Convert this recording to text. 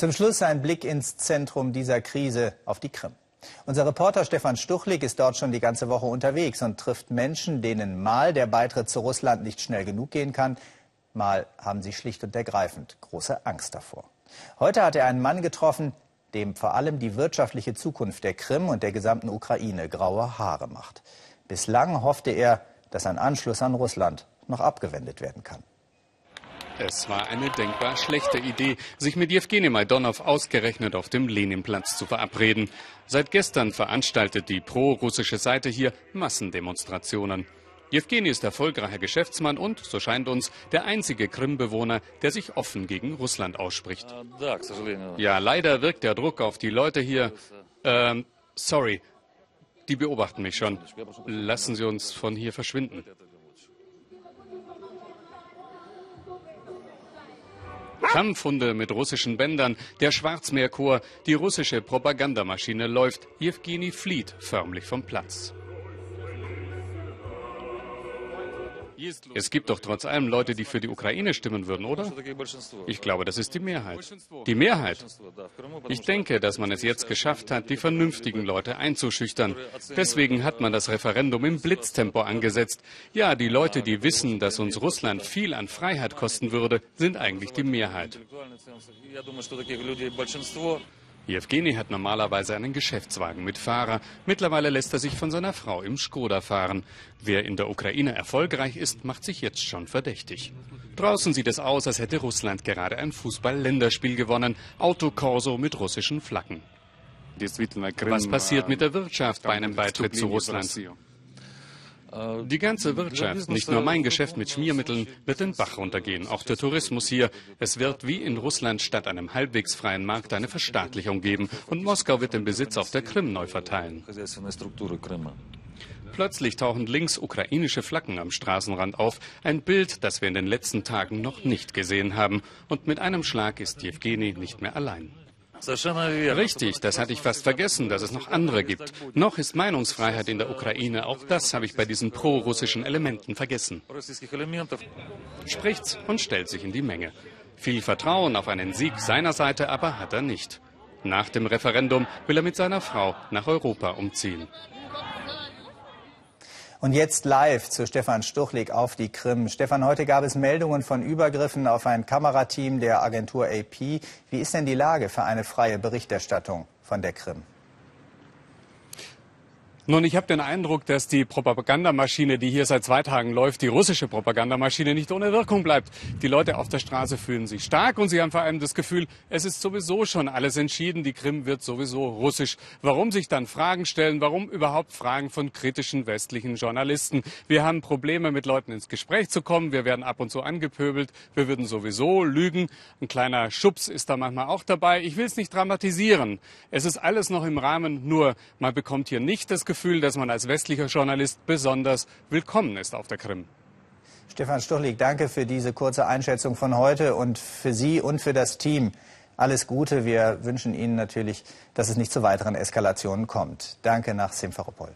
Zum Schluss ein Blick ins Zentrum dieser Krise auf die Krim. Unser Reporter Stefan Stuchlik ist dort schon die ganze Woche unterwegs und trifft Menschen, denen mal der Beitritt zu Russland nicht schnell genug gehen kann, mal haben sie schlicht und ergreifend große Angst davor. Heute hat er einen Mann getroffen, dem vor allem die wirtschaftliche Zukunft der Krim und der gesamten Ukraine graue Haare macht. Bislang hoffte er, dass ein Anschluss an Russland noch abgewendet werden kann. Es war eine denkbar schlechte Idee, sich mit Jewgeni Majdonow ausgerechnet auf dem Leninplatz zu verabreden. Seit gestern veranstaltet die pro-russische Seite hier Massendemonstrationen. Jewgeni ist erfolgreicher Geschäftsmann und, so scheint uns, der einzige Krim-Bewohner, der sich offen gegen Russland ausspricht. Ja, leider wirkt der Druck auf die Leute hier. Ähm, sorry, die beobachten mich schon. Lassen Sie uns von hier verschwinden. Kampfhunde mit russischen Bändern, der Schwarzmeerchor, die russische Propagandamaschine läuft. Jewgeni flieht förmlich vom Platz. Es gibt doch trotz allem Leute, die für die Ukraine stimmen würden, oder? Ich glaube, das ist die Mehrheit. Die Mehrheit? Ich denke, dass man es jetzt geschafft hat, die vernünftigen Leute einzuschüchtern. Deswegen hat man das Referendum im Blitztempo angesetzt. Ja, die Leute, die wissen, dass uns Russland viel an Freiheit kosten würde, sind eigentlich die Mehrheit. Jewgeni hat normalerweise einen Geschäftswagen mit Fahrer. Mittlerweile lässt er sich von seiner Frau im Skoda fahren. Wer in der Ukraine erfolgreich ist, macht sich jetzt schon verdächtig. Draußen sieht es aus, als hätte Russland gerade ein Fußball-Länderspiel gewonnen. Autokorso mit russischen Flaggen. Was passiert mit der Wirtschaft bei einem Beitritt zu Russland? Die ganze Wirtschaft, nicht nur mein Geschäft mit Schmiermitteln, wird den Bach runtergehen. Auch der Tourismus hier. Es wird wie in Russland statt einem halbwegs freien Markt eine Verstaatlichung geben. Und Moskau wird den Besitz auf der Krim neu verteilen. Plötzlich tauchen links ukrainische Flaggen am Straßenrand auf. Ein Bild, das wir in den letzten Tagen noch nicht gesehen haben. Und mit einem Schlag ist Jewgeni nicht mehr allein. Richtig, das hatte ich fast vergessen, dass es noch andere gibt. Noch ist Meinungsfreiheit in der Ukraine, auch das habe ich bei diesen pro-russischen Elementen vergessen. Spricht's und stellt sich in die Menge. Viel Vertrauen auf einen Sieg seiner Seite aber hat er nicht. Nach dem Referendum will er mit seiner Frau nach Europa umziehen. Und jetzt live zu Stefan Stuchlik auf die Krim. Stefan, heute gab es Meldungen von Übergriffen auf ein Kamerateam der Agentur AP. Wie ist denn die Lage für eine freie Berichterstattung von der Krim? Nun, ich habe den Eindruck, dass die Propagandamaschine, die hier seit zwei Tagen läuft, die russische Propagandamaschine nicht ohne Wirkung bleibt. Die Leute auf der Straße fühlen sich stark und sie haben vor allem das Gefühl, es ist sowieso schon alles entschieden, die Krim wird sowieso russisch. Warum sich dann Fragen stellen? Warum überhaupt Fragen von kritischen westlichen Journalisten? Wir haben Probleme, mit Leuten ins Gespräch zu kommen. Wir werden ab und zu angepöbelt. Wir würden sowieso lügen. Ein kleiner Schubs ist da manchmal auch dabei. Ich will es nicht dramatisieren. Es ist alles noch im Rahmen, nur man bekommt hier nicht das Gefühl, Gefühl, dass man als westlicher Journalist besonders willkommen ist auf der Krim. Stefan Stuchlik, danke für diese kurze Einschätzung von heute und für Sie und für das Team. Alles Gute. Wir wünschen Ihnen natürlich, dass es nicht zu weiteren Eskalationen kommt. Danke nach Simferopol.